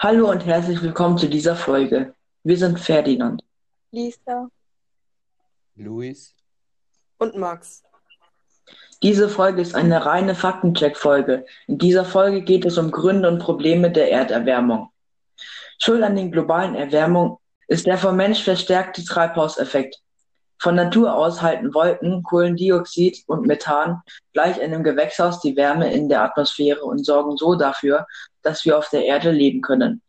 Hallo und herzlich willkommen zu dieser Folge. Wir sind Ferdinand. Lisa Luis, und Max. Diese Folge ist eine reine Faktencheck-Folge. In dieser Folge geht es um Gründe und Probleme der Erderwärmung. Schuld an den globalen Erwärmung ist der vom Mensch verstärkte Treibhauseffekt. Von Natur aus halten Wolken, Kohlendioxid und Methan gleich einem Gewächshaus die Wärme in der Atmosphäre und sorgen so dafür, dass wir auf der Erde leben können.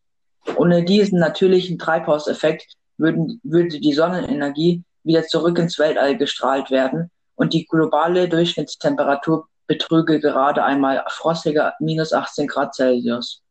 Ohne diesen natürlichen Treibhauseffekt würden, würde die Sonnenenergie wieder zurück ins Weltall gestrahlt werden und die globale Durchschnittstemperatur betrüge gerade einmal frostige minus 18 Grad Celsius.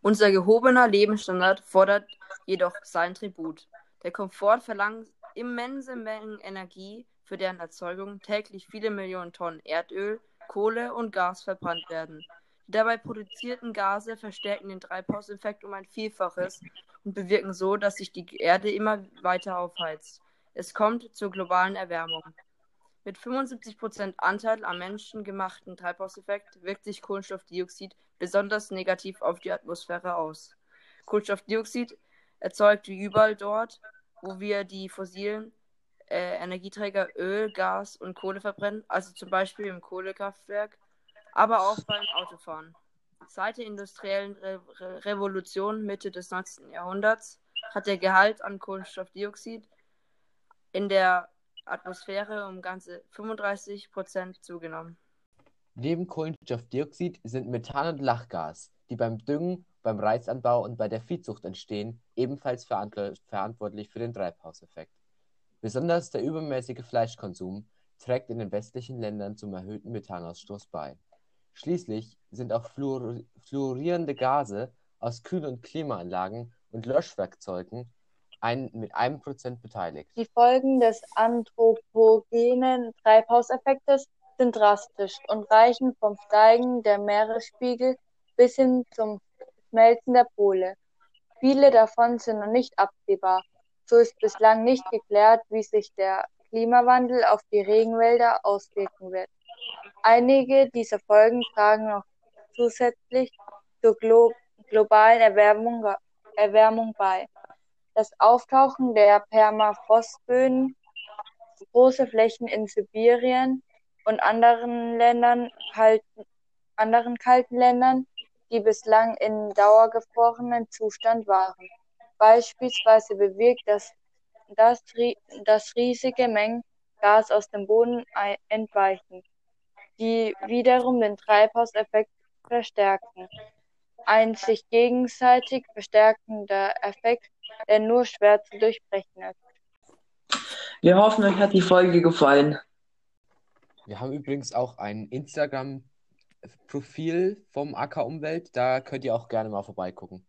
Unser gehobener Lebensstandard fordert jedoch sein Tribut. Der Komfort verlangt immense Mengen Energie, für deren Erzeugung täglich viele Millionen Tonnen Erdöl, Kohle und Gas verbrannt werden. Die dabei produzierten Gase verstärken den Treibhauseffekt um ein Vielfaches und bewirken so, dass sich die Erde immer weiter aufheizt. Es kommt zur globalen Erwärmung. Mit 75% Anteil am menschengemachten Treibhauseffekt wirkt sich Kohlenstoffdioxid besonders negativ auf die Atmosphäre aus. Kohlenstoffdioxid erzeugt wie überall dort, wo wir die fossilen äh, Energieträger Öl, Gas und Kohle verbrennen, also zum Beispiel im Kohlekraftwerk, aber auch beim Autofahren. Seit der industriellen Re Re Revolution Mitte des 19. Jahrhunderts hat der Gehalt an Kohlenstoffdioxid in der Atmosphäre um ganze 35 Prozent zugenommen. Neben Kohlenstoffdioxid sind Methan und Lachgas, die beim Düngen, beim Reisanbau und bei der Viehzucht entstehen, ebenfalls verantwortlich für den Treibhauseffekt. Besonders der übermäßige Fleischkonsum trägt in den westlichen Ländern zum erhöhten Methanausstoß bei. Schließlich sind auch fluorierende Gase aus Kühl- und Klimaanlagen und Löschwerkzeugen ein, mit einem Prozent beteiligt. Die Folgen des anthropogenen Treibhauseffektes sind drastisch und reichen vom Steigen der Meeresspiegel bis hin zum Schmelzen der Pole. Viele davon sind noch nicht absehbar. So ist bislang nicht geklärt, wie sich der Klimawandel auf die Regenwälder auswirken wird. Einige dieser Folgen tragen noch zusätzlich zur glo globalen Erwärmung, Erwärmung bei. Das Auftauchen der Permafrostböden, große Flächen in Sibirien und anderen Ländern kalten, anderen kalten Ländern, die bislang in dauergefrorenen Zustand waren. Beispielsweise bewirkt das, das, das riesige Mengen Gas aus dem Boden entweichen, die wiederum den Treibhauseffekt verstärken. Ein sich gegenseitig verstärkender Effekt der nur schwer zu durchbrechen ist. Wir hoffen, euch hat die Folge gefallen. Wir haben übrigens auch ein Instagram-Profil vom AK Umwelt, da könnt ihr auch gerne mal vorbeigucken.